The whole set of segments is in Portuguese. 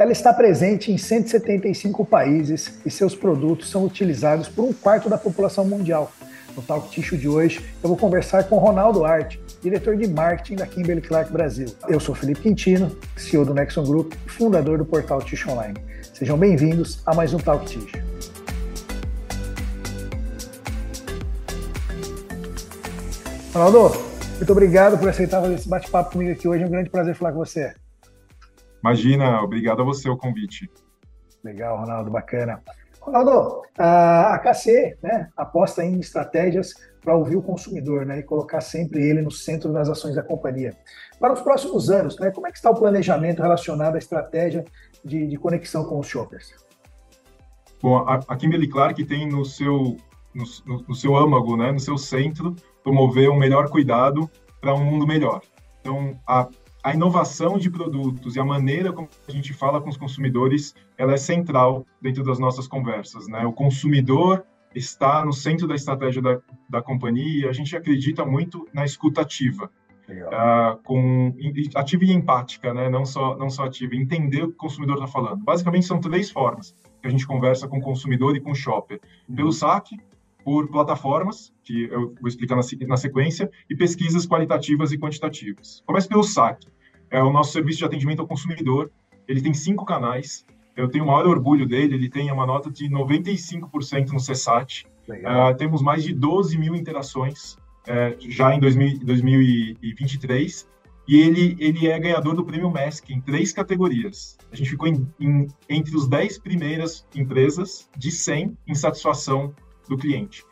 Ela está presente em 175 países e seus produtos são utilizados por um quarto da população mundial. No Talk Tissue de hoje, eu vou conversar com Ronaldo Arte, diretor de marketing da Kimberly Clark Brasil. Eu sou Felipe Quintino, CEO do Nexon Group e fundador do portal Tissue Online. Sejam bem-vindos a mais um Talk Tissue. Ronaldo, muito obrigado por aceitar fazer esse bate-papo comigo aqui hoje. É um grande prazer falar com você. Imagina, obrigado a você o convite. Legal, Ronaldo, bacana. Ronaldo, a KC né, aposta em estratégias para ouvir o consumidor né, e colocar sempre ele no centro das ações da companhia. Para os próximos anos, né, como é que está o planejamento relacionado à estratégia de, de conexão com os shoppers? Bom, a, a Kimberly Clark tem no seu, no, no, seu âmago, né, no seu centro, promover um melhor cuidado para um mundo melhor. Então, a a inovação de produtos e a maneira como a gente fala com os consumidores, ela é central dentro das nossas conversas, né? O consumidor está no centro da estratégia da, da companhia e a gente acredita muito na escuta ativa. Uh, com ativa e empática, né? Não só não só ativa, entender o que o consumidor está falando. Basicamente são três formas que a gente conversa com o consumidor e com o shopper: uhum. pelo saque, por plataformas, que eu vou explicar na, sequência, e pesquisas qualitativas e quantitativas. Começa pelo SAC, é o nosso serviço de atendimento ao consumidor. Ele tem cinco canais. Eu tenho o maior orgulho dele. Ele tem uma nota de 95% no CSAT. Uh, temos mais de 12 mil interações uh, já em 2000, 2023. E ele, ele é ganhador do prêmio MESC em três categorias. A gente ficou em, em, entre os 10 primeiras empresas de 100 em satisfação do cliente.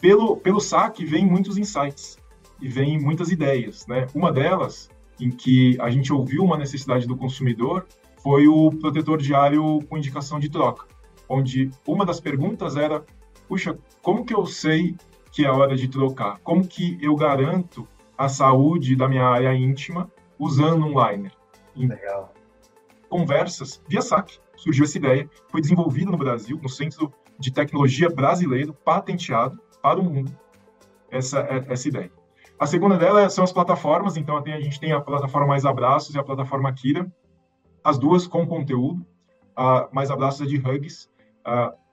Pelo, pelo saque vem muitos insights e vem muitas ideias. Né? Uma delas, em que a gente ouviu uma necessidade do consumidor, foi o protetor diário com indicação de troca, onde uma das perguntas era: puxa, como que eu sei que é hora de trocar? Como que eu garanto a saúde da minha área íntima usando um liner? Legal. Conversas via saque surgiu essa ideia, foi desenvolvida no Brasil, no Centro de Tecnologia Brasileiro, patenteado para o mundo, essa, é, essa ideia. A segunda dela são as plataformas, então a gente tem a plataforma Mais Abraços e a plataforma Kira, as duas com conteúdo. A Mais Abraços é de hugs,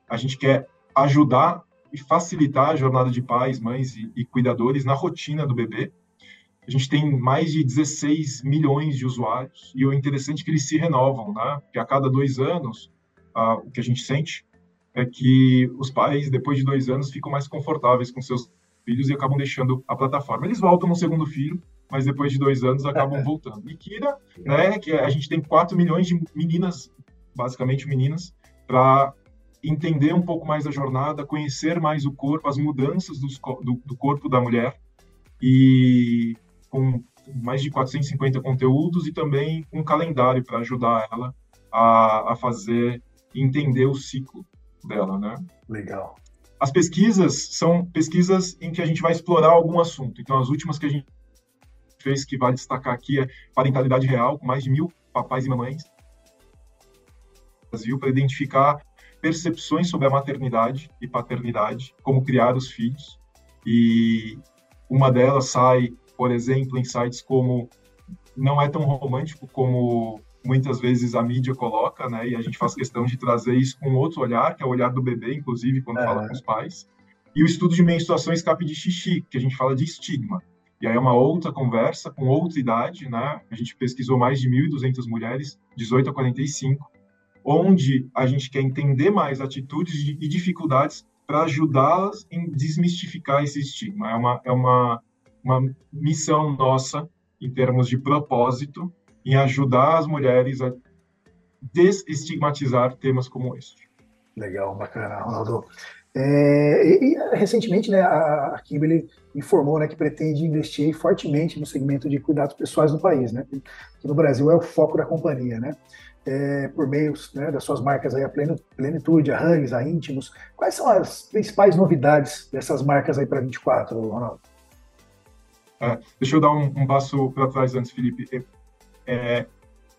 a gente quer ajudar e facilitar a jornada de pais, mães e, e cuidadores na rotina do bebê. A gente tem mais de 16 milhões de usuários e o interessante é que eles se renovam, né? Porque a cada dois anos, o que a gente sente é que os pais, depois de dois anos, ficam mais confortáveis com seus filhos e acabam deixando a plataforma. Eles voltam no segundo filho, mas depois de dois anos acabam voltando. E Kira, né, que a gente tem 4 milhões de meninas, basicamente meninas, para entender um pouco mais da jornada, conhecer mais o corpo, as mudanças do, do, do corpo da mulher e com mais de 450 conteúdos e também um calendário para ajudar ela a, a fazer entender o ciclo dela, né? Legal. As pesquisas são pesquisas em que a gente vai explorar algum assunto. Então, as últimas que a gente fez, que vale destacar aqui, é parentalidade real, com mais de mil papais e mamães no Brasil, para identificar percepções sobre a maternidade e paternidade, como criar os filhos. E uma delas sai, por exemplo, em sites como não é tão romântico como muitas vezes a mídia coloca, né? E a gente faz questão de trazer isso com outro olhar, que é o olhar do bebê, inclusive, quando é. fala com os pais. E o estudo de menstruação escape de xixi, que a gente fala de estigma. E aí é uma outra conversa com outra idade, né? A gente pesquisou mais de 1.200 mulheres, 18 a 45, onde a gente quer entender mais atitudes e dificuldades para ajudá-las em desmistificar esse estigma. É uma, é uma, uma missão nossa em termos de propósito em ajudar as mulheres a desestigmatizar temas como este. Legal, bacana, Ronaldo. É, e, e, recentemente, né, a, Kimberly informou né, que pretende investir fortemente no segmento de cuidados pessoais no país, né, que no Brasil é o foco da companhia, né, é, por meio né, das suas marcas aí, a Plenitude, a Hugs, a Íntimos. Quais são as principais novidades dessas marcas aí para 24, Ronaldo? É, deixa eu dar um, um passo para trás antes, Felipe é,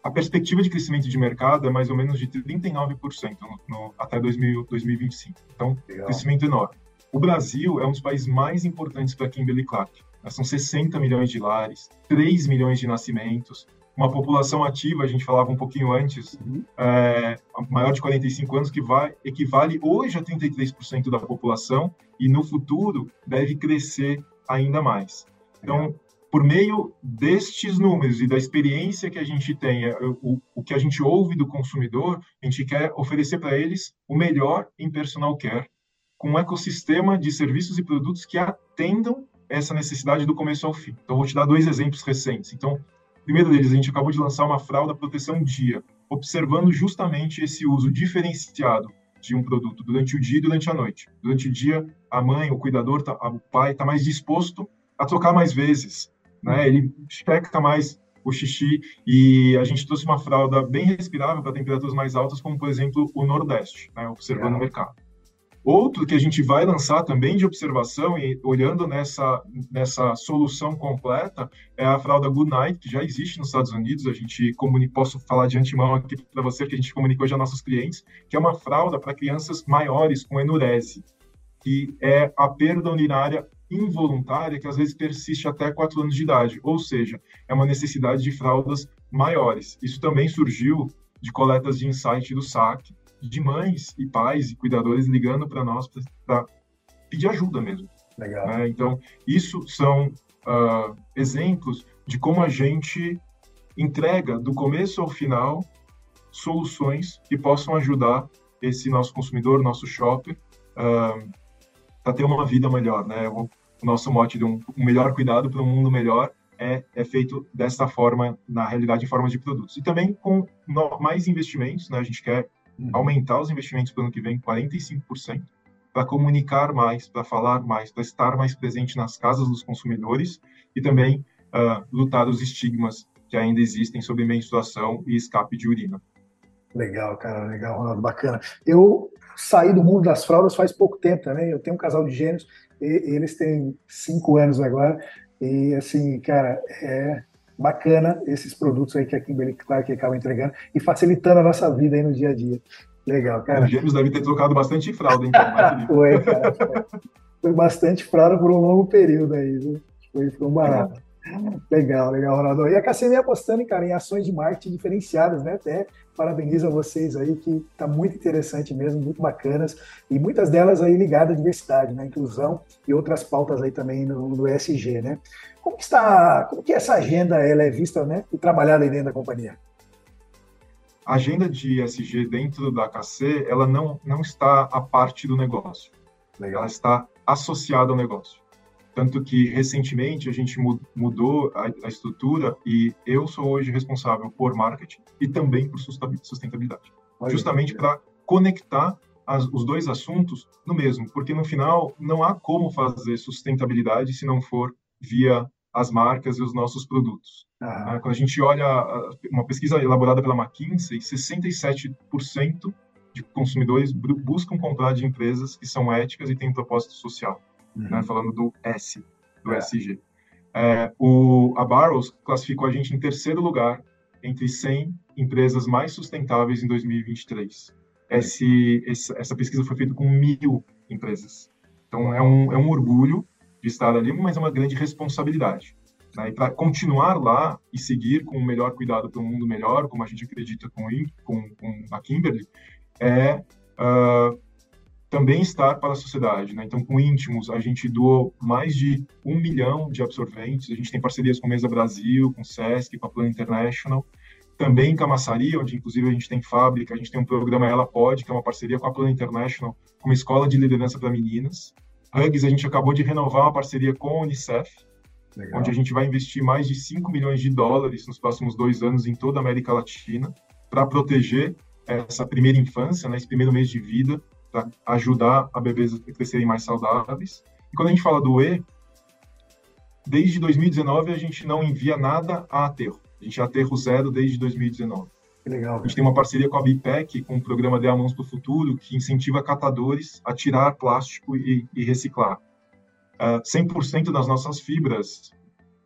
a perspectiva de crescimento de mercado é mais ou menos de 39% no, no, até 2000, 2025. Então, Legal. crescimento enorme. O Brasil é um dos países mais importantes para Kimberly Clark. São 60 milhões de lares, 3 milhões de nascimentos, uma população ativa, a gente falava um pouquinho antes, uhum. é, maior de 45 anos, que vai, equivale hoje a 33% da população e no futuro deve crescer ainda mais. Então, por meio destes números e da experiência que a gente tem, é, o, o que a gente ouve do consumidor, a gente quer oferecer para eles o melhor em personal care, com um ecossistema de serviços e produtos que atendam essa necessidade do começo ao fim. Então, vou te dar dois exemplos recentes. Então, primeiro deles, a gente acabou de lançar uma fralda proteção dia, observando justamente esse uso diferenciado de um produto durante o dia e durante a noite. Durante o dia, a mãe, o cuidador, tá, o pai está mais disposto a trocar mais vezes, né? Ele checa mais o xixi e a gente trouxe uma fralda bem respirável para temperaturas mais altas, como por exemplo o Nordeste, né? observando o mercado. Outro que a gente vai lançar também de observação e olhando nessa, nessa solução completa é a fralda Good Night, que já existe nos Estados Unidos. A gente comunica, posso falar de antemão aqui para você que a gente comunicou já aos nossos clientes, que é uma fralda para crianças maiores com enurese, que é a perda urinária involuntária que às vezes persiste até 4 anos de idade, ou seja, é uma necessidade de fraldas maiores. Isso também surgiu de coletas de insight do SAC, de mães e pais e cuidadores ligando para nós para pedir ajuda mesmo. Legal. Né? Então, isso são uh, exemplos de como a gente entrega do começo ao final soluções que possam ajudar esse nosso consumidor, nosso shopper, uh, a ter uma vida melhor, né? O, o nosso mote de um, um melhor cuidado para um mundo melhor é, é, feito dessa forma, na realidade, em forma de produtos. E também com no, mais investimentos, né? A gente quer Uhum. aumentar os investimentos para o ano que vem 45%, para comunicar mais, para falar mais, para estar mais presente nas casas dos consumidores e também uh, lutar os estigmas que ainda existem sobre menstruação e escape de urina. Legal, cara, legal, Ronaldo, bacana. Eu saí do mundo das fraldas faz pouco tempo também. Eu tenho um casal de gêmeos, e, eles têm cinco anos agora, e assim, cara, é bacana esses produtos aí que a Kimberly Clark acaba entregando e facilitando a nossa vida aí no dia a dia. Legal, cara. Os gêmeos devem ter trocado bastante fralda, então. foi, cara. Foi. foi bastante fralda por um longo período aí, viu? Foi, foi um barato. Legal, legal, Ronaldo. E a KCM apostando, cara, em ações de marketing diferenciadas, né? Até parabenizo a vocês aí, que está muito interessante mesmo, muito bacanas, e muitas delas aí ligadas à diversidade, né? Inclusão e outras pautas aí também no, no ESG, né? Como que está, como que essa agenda ela é vista, né? E trabalhada aí dentro da companhia? A agenda de ESG dentro da KC, ela não, não está a parte do negócio. Legal. Ela está associada ao negócio. Tanto que, recentemente, a gente mudou a, a estrutura e eu sou hoje responsável por marketing e também por sustentabilidade. Olha, justamente para conectar as, os dois assuntos no mesmo, porque no final não há como fazer sustentabilidade se não for via as marcas e os nossos produtos. Ah. Quando a gente olha uma pesquisa elaborada pela McKinsey, 67% de consumidores buscam comprar de empresas que são éticas e têm um propósito social uhum. né, falando do S, do é. SG. É, o, a Barrows classificou a gente em terceiro lugar entre 100 empresas mais sustentáveis em 2023. Esse, essa pesquisa foi feita com mil empresas. Então, é um, é um orgulho de estar ali, mas é uma grande responsabilidade. Né? E para continuar lá e seguir com o melhor cuidado para um mundo melhor, como a gente acredita com, com, com a Kimberly, é uh, também estar para a sociedade. Né? Então, com íntimos, a gente doou mais de um milhão de absorventes. A gente tem parcerias com Mesa Brasil, com SESC, com a Plan International. Também em Camaçari, onde inclusive a gente tem fábrica, a gente tem um programa Ela Pode, que é uma parceria com a Plan International, uma escola de liderança para meninas. Hugs, a gente acabou de renovar uma parceria com a Unicef, Legal. onde a gente vai investir mais de 5 milhões de dólares nos próximos dois anos em toda a América Latina para proteger essa primeira infância, né, esse primeiro mês de vida, para ajudar a bebês a crescerem mais saudáveis. E quando a gente fala do E, desde 2019 a gente não envia nada a aterro. A gente é aterro zero desde 2019. Que legal. A gente tem uma parceria com a BIPEC, com o programa de Mãos para o Futuro, que incentiva catadores a tirar plástico e, e reciclar. Uh, ah, 100% das nossas fibras,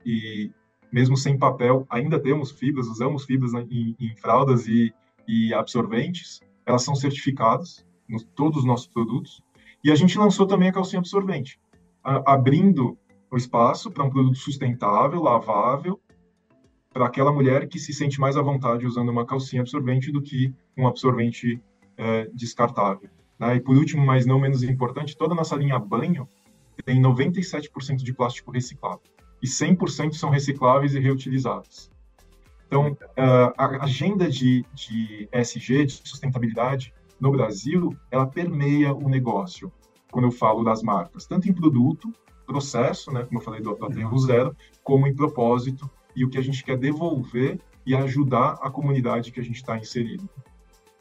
e mesmo sem papel, ainda temos fibras, usamos fibras em, em fraldas e, e absorventes, elas são certificadas nos todos os nossos produtos. E a gente lançou também a calcinha absorvente, a, abrindo o espaço para um produto sustentável, lavável, para aquela mulher que se sente mais à vontade usando uma calcinha absorvente do que um absorvente é, descartável. Né? E por último, mas não menos importante, toda a nossa linha banho tem 97% de plástico reciclado e 100% são recicláveis e reutilizáveis. Então, a agenda de, de ESG, de sustentabilidade, no Brasil, ela permeia o negócio, quando eu falo das marcas, tanto em produto, processo, né, como eu falei do, aterro zero, como em propósito e o que a gente quer devolver e ajudar a comunidade que a gente está inserido.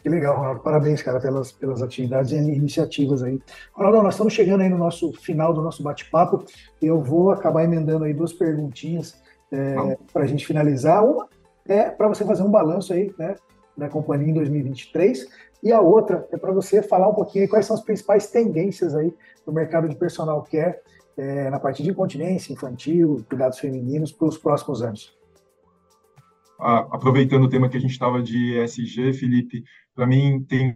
Que legal, Ronaldo. Parabéns, cara, pelas, pelas atividades e iniciativas aí. Ronaldo, nós estamos chegando aí no nosso final do nosso bate-papo. Eu vou acabar emendando aí duas perguntinhas é, para a gente finalizar. Uma é para você fazer um balanço aí, né, da companhia em 2023 e a outra é para você falar um pouquinho quais são as principais tendências aí do mercado de personal care é, na parte de incontinência infantil, cuidados femininos para os próximos anos. Aproveitando o tema que a gente estava de ESG, Felipe, para mim tem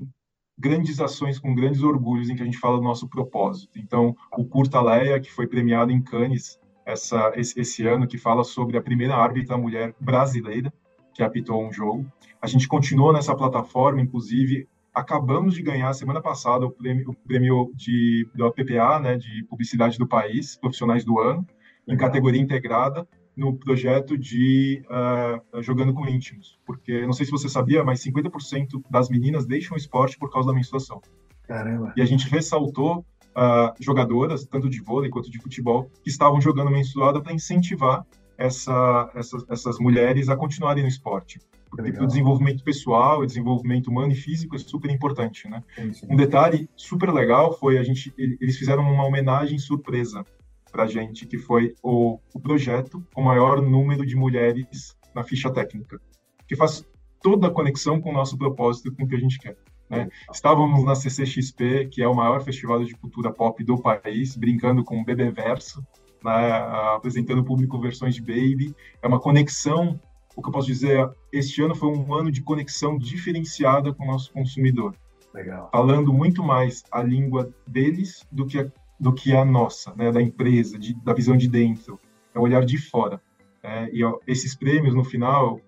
grandes ações com grandes orgulhos em que a gente fala do nosso propósito. Então, o Curta Leia, que foi premiado em Cannes essa, esse, esse ano, que fala sobre a primeira árbitra mulher brasileira que apitou um jogo. A gente continuou nessa plataforma, inclusive acabamos de ganhar semana passada o prêmio, o prêmio de, da PPA, né, de publicidade do país, profissionais do ano, em categoria integrada no projeto de uh, jogando com íntimos, porque não sei se você sabia, mas 50% das meninas deixam o esporte por causa da menstruação. Caramba. E a gente ressaltou uh, jogadoras, tanto de vôlei quanto de futebol, que estavam jogando menstruada para incentivar essa, essas, essas mulheres a continuarem no esporte. Porque o desenvolvimento pessoal, desenvolvimento humano e físico é super importante, né? Sim, sim. Um detalhe super legal foi a gente, eles fizeram uma homenagem surpresa para a gente, que foi o, o projeto com o maior número de mulheres na ficha técnica, que faz toda a conexão com o nosso propósito com o que a gente quer. Né? Estávamos na CCXP, que é o maior festival de cultura pop do país, brincando com o Bebê Verso, né? apresentando ao público versões de Baby. É uma conexão, o que eu posso dizer, este ano foi um ano de conexão diferenciada com o nosso consumidor. Legal. Falando muito mais a língua deles do que a, do que a nossa, né? da empresa, de, da visão de dentro. É o olhar de fora. É, e ó, esses prêmios, no final,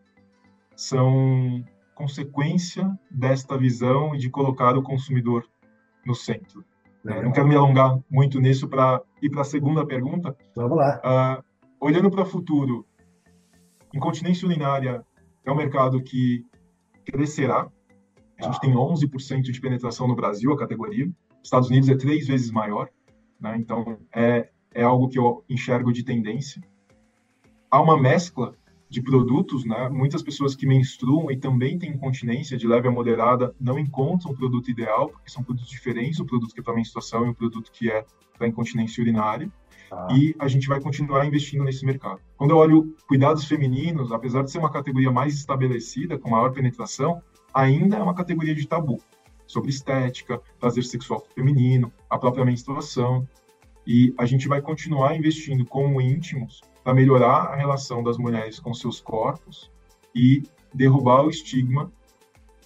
são consequência desta visão e de colocar o consumidor no centro. É, não quero me alongar muito nisso para ir para a segunda pergunta. Vamos lá. Uh, olhando para o futuro, incontinência urinária é um mercado que crescerá. A gente ah. tem 11% de penetração no Brasil, a categoria. Estados Unidos é três vezes maior. Né? Então, é, é algo que eu enxergo de tendência. Há uma mescla de produtos, né? Muitas pessoas que menstruam e também têm incontinência de leve a moderada não encontram o produto ideal, porque são produtos diferentes, o produto que é para menstruação e o produto que é para incontinência urinária. Ah. E a gente vai continuar investindo nesse mercado. Quando eu olho cuidados femininos, apesar de ser uma categoria mais estabelecida, com maior penetração, ainda é uma categoria de tabu sobre estética, prazer sexual feminino, a própria menstruação. E a gente vai continuar investindo como íntimos para melhorar a relação das mulheres com seus corpos e derrubar o estigma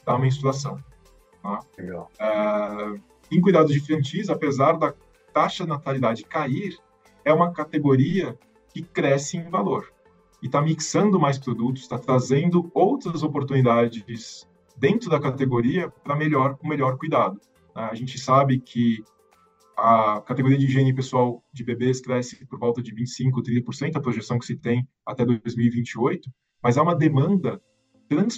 da menstruação. Tá? Legal. É, em cuidados infantis, apesar da taxa de natalidade cair, é uma categoria que cresce em valor e está mixando mais produtos, está trazendo outras oportunidades dentro da categoria para melhor o melhor cuidado. A gente sabe que a categoria de higiene pessoal de bebês cresce por volta de 25%, 30%, a projeção que se tem até 2028, mas há uma demanda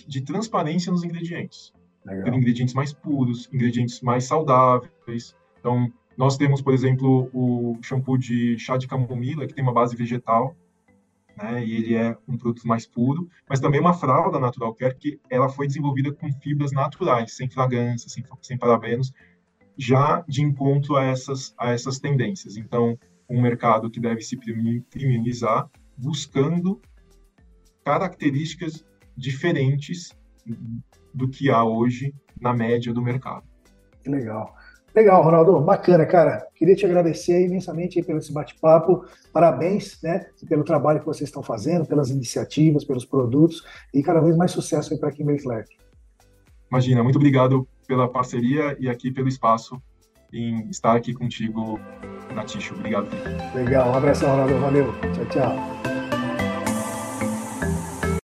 de transparência nos ingredientes. Legal. Ter ingredientes mais puros, ingredientes mais saudáveis. Então, nós temos, por exemplo, o shampoo de chá de camomila, que tem uma base vegetal, né, e ele é um produto mais puro, mas também uma fralda natural care que ela foi desenvolvida com fibras naturais, sem fragrância, sem, sem parabenos, já de encontro a essas, a essas tendências. Então, um mercado que deve se criminalizar, buscando características diferentes do que há hoje na média do mercado. Que legal. Legal, Ronaldo, bacana, cara. Queria te agradecer imensamente pelo esse bate-papo. Parabéns, né, pelo trabalho que vocês estão fazendo, pelas iniciativas, pelos produtos e cada vez mais sucesso para a Kimberly Clark. Imagina, muito obrigado pela parceria e aqui pelo espaço em estar aqui contigo na Ticho. Obrigado. Legal, um abração, Ronaldo. Valeu. Tchau, tchau.